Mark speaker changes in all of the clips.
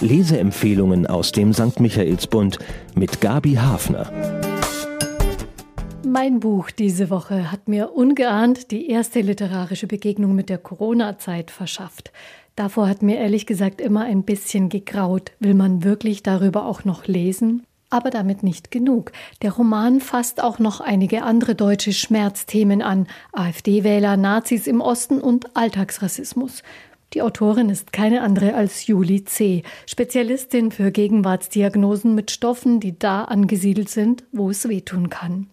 Speaker 1: Leseempfehlungen aus dem St. Michaelsbund mit Gabi Hafner.
Speaker 2: Mein Buch diese Woche hat mir ungeahnt die erste literarische Begegnung mit der Corona-Zeit verschafft. Davor hat mir ehrlich gesagt immer ein bisschen gegraut. Will man wirklich darüber auch noch lesen? Aber damit nicht genug. Der Roman fasst auch noch einige andere deutsche Schmerzthemen an. AfD-Wähler, Nazis im Osten und Alltagsrassismus. Die Autorin ist keine andere als Julie C., Spezialistin für Gegenwartsdiagnosen mit Stoffen, die da angesiedelt sind, wo es wehtun kann.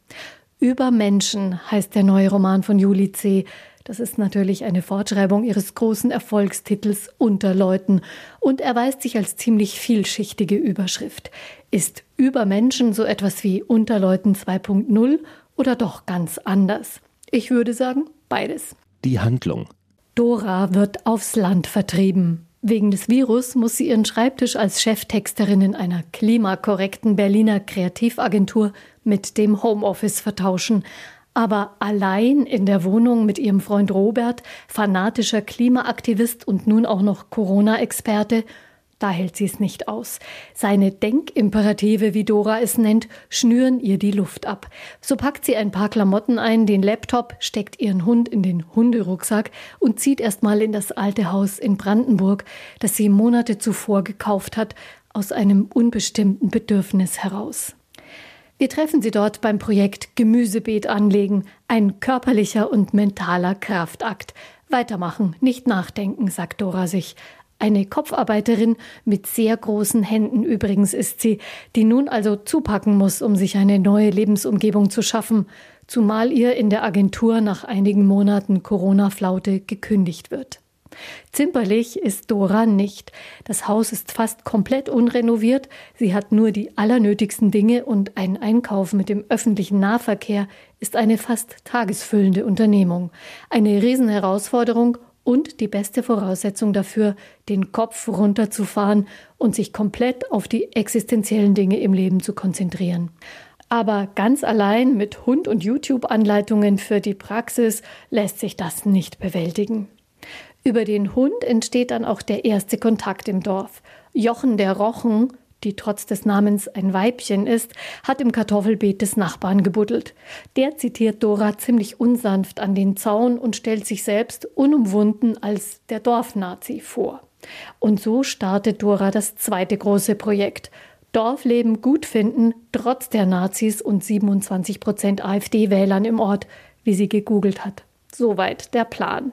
Speaker 2: Über Menschen heißt der neue Roman von Julie C. Das ist natürlich eine Fortschreibung ihres großen Erfolgstitels Unterleuten und erweist sich als ziemlich vielschichtige Überschrift. Ist über Menschen so etwas wie Unterleuten 2.0 oder doch ganz anders? Ich würde sagen, beides.
Speaker 1: Die Handlung.
Speaker 2: Dora wird aufs Land vertrieben. Wegen des Virus muss sie ihren Schreibtisch als Cheftexterin in einer klimakorrekten Berliner Kreativagentur mit dem Homeoffice vertauschen. Aber allein in der Wohnung mit ihrem Freund Robert, fanatischer Klimaaktivist und nun auch noch Corona-Experte, da hält sie es nicht aus. Seine Denkimperative, wie Dora es nennt, schnüren ihr die Luft ab. So packt sie ein paar Klamotten ein, den Laptop, steckt ihren Hund in den Hunderucksack und zieht erstmal in das alte Haus in Brandenburg, das sie Monate zuvor gekauft hat, aus einem unbestimmten Bedürfnis heraus. Wir treffen sie dort beim Projekt Gemüsebeet anlegen, ein körperlicher und mentaler Kraftakt. Weitermachen, nicht nachdenken, sagt Dora sich. Eine Kopfarbeiterin mit sehr großen Händen übrigens ist sie, die nun also zupacken muss, um sich eine neue Lebensumgebung zu schaffen, zumal ihr in der Agentur nach einigen Monaten Corona-Flaute gekündigt wird. Zimperlich ist Dora nicht. Das Haus ist fast komplett unrenoviert. Sie hat nur die allernötigsten Dinge und ein Einkauf mit dem öffentlichen Nahverkehr ist eine fast tagesfüllende Unternehmung. Eine Riesenherausforderung und die beste Voraussetzung dafür, den Kopf runterzufahren und sich komplett auf die existenziellen Dinge im Leben zu konzentrieren. Aber ganz allein mit Hund und YouTube-Anleitungen für die Praxis lässt sich das nicht bewältigen. Über den Hund entsteht dann auch der erste Kontakt im Dorf. Jochen der Rochen die trotz des Namens ein Weibchen ist, hat im Kartoffelbeet des Nachbarn gebuddelt. Der zitiert Dora ziemlich unsanft an den Zaun und stellt sich selbst unumwunden als der Dorfnazi vor. Und so startet Dora das zweite große Projekt. Dorfleben gut finden, trotz der Nazis und 27 Prozent AfD-Wählern im Ort, wie sie gegoogelt hat. Soweit der Plan.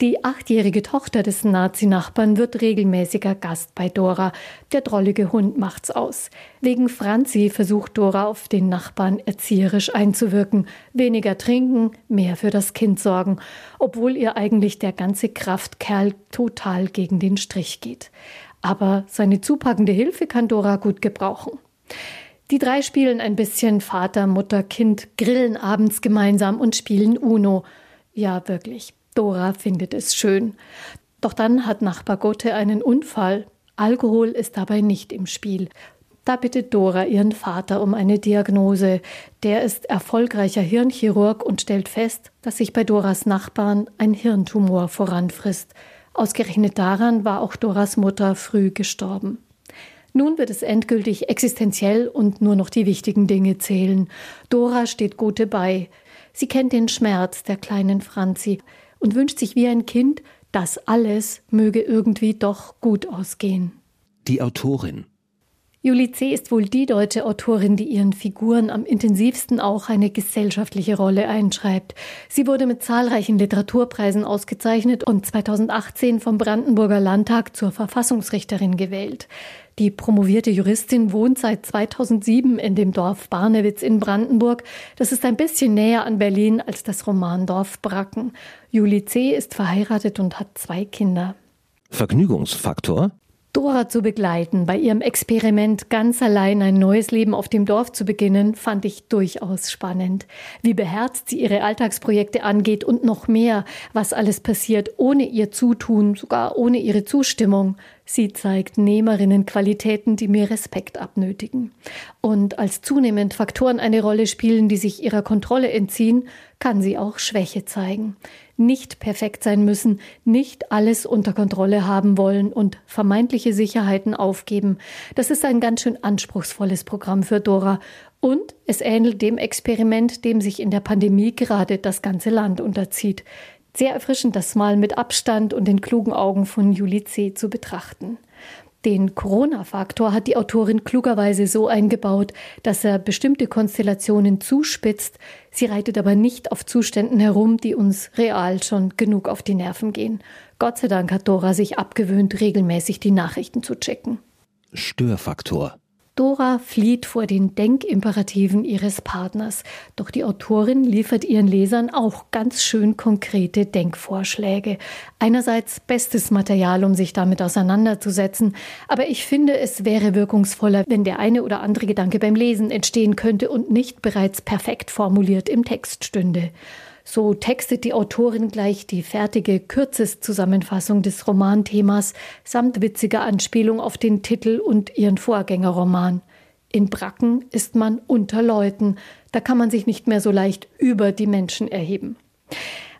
Speaker 2: Die achtjährige Tochter des Nazi-Nachbarn wird regelmäßiger Gast bei Dora. Der drollige Hund macht's aus. Wegen Franzi versucht Dora auf den Nachbarn erzieherisch einzuwirken. Weniger trinken, mehr für das Kind sorgen. Obwohl ihr eigentlich der ganze Kraftkerl total gegen den Strich geht. Aber seine zupackende Hilfe kann Dora gut gebrauchen. Die drei spielen ein bisschen Vater, Mutter, Kind, grillen abends gemeinsam und spielen Uno. Ja, wirklich. Dora findet es schön. Doch dann hat Nachbar Gotte einen Unfall. Alkohol ist dabei nicht im Spiel. Da bittet Dora ihren Vater um eine Diagnose. Der ist erfolgreicher Hirnchirurg und stellt fest, dass sich bei Doras Nachbarn ein Hirntumor voranfrisst. Ausgerechnet daran war auch Doras Mutter früh gestorben. Nun wird es endgültig existenziell und nur noch die wichtigen Dinge zählen. Dora steht Gute bei. Sie kennt den Schmerz der kleinen Franzi und wünscht sich wie ein Kind, dass alles möge irgendwie doch gut ausgehen.
Speaker 1: Die Autorin
Speaker 2: Julie C. ist wohl die deutsche Autorin, die ihren Figuren am intensivsten auch eine gesellschaftliche Rolle einschreibt. Sie wurde mit zahlreichen Literaturpreisen ausgezeichnet und 2018 vom Brandenburger Landtag zur Verfassungsrichterin gewählt. Die promovierte Juristin wohnt seit 2007 in dem Dorf Barnewitz in Brandenburg. Das ist ein bisschen näher an Berlin als das Romandorf Bracken. Julie C. ist verheiratet und hat zwei Kinder.
Speaker 1: Vergnügungsfaktor?
Speaker 2: Dora zu begleiten, bei ihrem Experiment ganz allein ein neues Leben auf dem Dorf zu beginnen, fand ich durchaus spannend. Wie beherzt sie ihre Alltagsprojekte angeht und noch mehr, was alles passiert ohne ihr Zutun, sogar ohne ihre Zustimmung. Sie zeigt Nehmerinnenqualitäten, die mir Respekt abnötigen. Und als zunehmend Faktoren eine Rolle spielen, die sich ihrer Kontrolle entziehen, kann sie auch Schwäche zeigen. Nicht perfekt sein müssen, nicht alles unter Kontrolle haben wollen und vermeintliche Sicherheiten aufgeben. Das ist ein ganz schön anspruchsvolles Programm für Dora. Und es ähnelt dem Experiment, dem sich in der Pandemie gerade das ganze Land unterzieht. Sehr erfrischend, das mal mit Abstand und den klugen Augen von Julie C. zu betrachten. Den Corona-Faktor hat die Autorin klugerweise so eingebaut, dass er bestimmte Konstellationen zuspitzt. Sie reitet aber nicht auf Zuständen herum, die uns real schon genug auf die Nerven gehen. Gott sei Dank hat Dora sich abgewöhnt, regelmäßig die Nachrichten zu checken.
Speaker 1: Störfaktor.
Speaker 2: Dora flieht vor den Denkimperativen ihres Partners, doch die Autorin liefert ihren Lesern auch ganz schön konkrete Denkvorschläge. Einerseits bestes Material, um sich damit auseinanderzusetzen, aber ich finde, es wäre wirkungsvoller, wenn der eine oder andere Gedanke beim Lesen entstehen könnte und nicht bereits perfekt formuliert im Text stünde. So textet die Autorin gleich die fertige Kürzeszusammenfassung des Romanthemas samt witziger Anspielung auf den Titel und ihren Vorgängerroman. In Bracken ist man unter Leuten, da kann man sich nicht mehr so leicht über die Menschen erheben.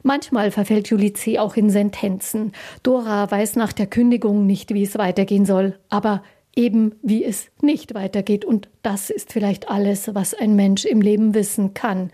Speaker 2: Manchmal verfällt Julie C. auch in Sentenzen. Dora weiß nach der Kündigung nicht, wie es weitergehen soll, aber eben wie es nicht weitergeht. Und das ist vielleicht alles, was ein Mensch im Leben wissen kann.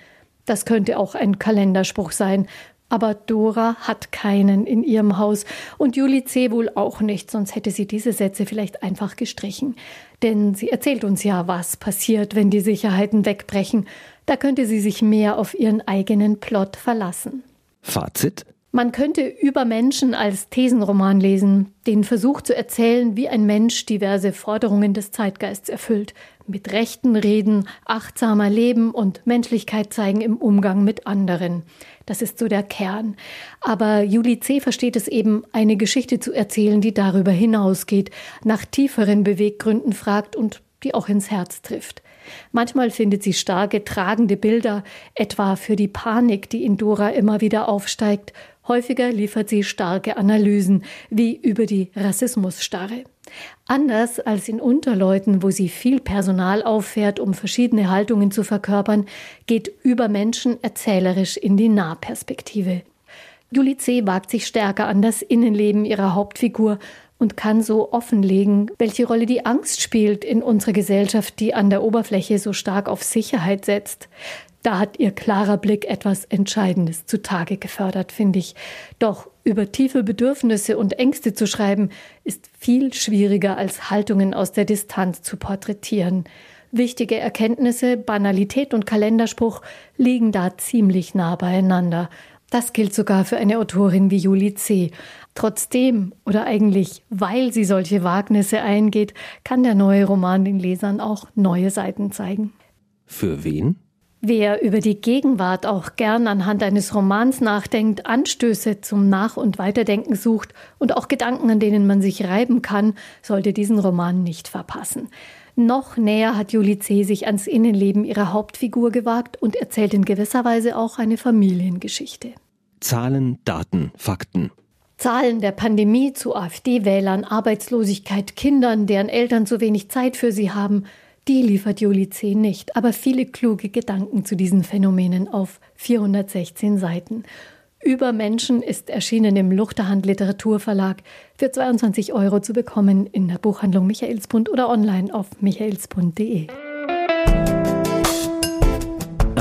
Speaker 2: Das könnte auch ein Kalenderspruch sein. Aber Dora hat keinen in ihrem Haus und Julie C. wohl auch nicht, sonst hätte sie diese Sätze vielleicht einfach gestrichen. Denn sie erzählt uns ja, was passiert, wenn die Sicherheiten wegbrechen. Da könnte sie sich mehr auf ihren eigenen Plot verlassen.
Speaker 1: Fazit?
Speaker 2: Man könnte über Menschen als Thesenroman lesen, den Versuch zu erzählen, wie ein Mensch diverse Forderungen des Zeitgeists erfüllt, mit Rechten reden, achtsamer leben und Menschlichkeit zeigen im Umgang mit anderen. Das ist so der Kern. Aber Julie C. versteht es eben, eine Geschichte zu erzählen, die darüber hinausgeht, nach tieferen Beweggründen fragt und die auch ins Herz trifft. Manchmal findet sie starke, tragende Bilder, etwa für die Panik, die in Dora immer wieder aufsteigt, Häufiger liefert sie starke Analysen, wie über die Rassismusstarre. Anders als in Unterleuten, wo sie viel Personal auffährt, um verschiedene Haltungen zu verkörpern, geht über Menschen erzählerisch in die Nahperspektive. Julie C. wagt sich stärker an das Innenleben ihrer Hauptfigur und kann so offenlegen, welche Rolle die Angst spielt in unserer Gesellschaft, die an der Oberfläche so stark auf Sicherheit setzt. Da hat ihr klarer Blick etwas Entscheidendes zutage gefördert, finde ich. Doch über tiefe Bedürfnisse und Ängste zu schreiben, ist viel schwieriger als Haltungen aus der Distanz zu porträtieren. Wichtige Erkenntnisse, Banalität und Kalenderspruch liegen da ziemlich nah beieinander. Das gilt sogar für eine Autorin wie Julie C. Trotzdem oder eigentlich weil sie solche Wagnisse eingeht, kann der neue Roman den Lesern auch neue Seiten zeigen.
Speaker 1: Für wen?
Speaker 2: Wer über die Gegenwart auch gern anhand eines Romans nachdenkt, Anstöße zum Nach- und Weiterdenken sucht und auch Gedanken, an denen man sich reiben kann, sollte diesen Roman nicht verpassen. Noch näher hat Julie C. sich ans Innenleben ihrer Hauptfigur gewagt und erzählt in gewisser Weise auch eine Familiengeschichte.
Speaker 1: Zahlen, Daten, Fakten.
Speaker 2: Zahlen der Pandemie zu AfD-Wählern, Arbeitslosigkeit, Kindern, deren Eltern zu wenig Zeit für sie haben, die liefert Juli C. nicht, aber viele kluge Gedanken zu diesen Phänomenen auf 416 Seiten. Über Menschen ist erschienen im Luchterhand Literaturverlag für 22 Euro zu bekommen in der Buchhandlung Michaelsbund oder online auf michaelsbund.de.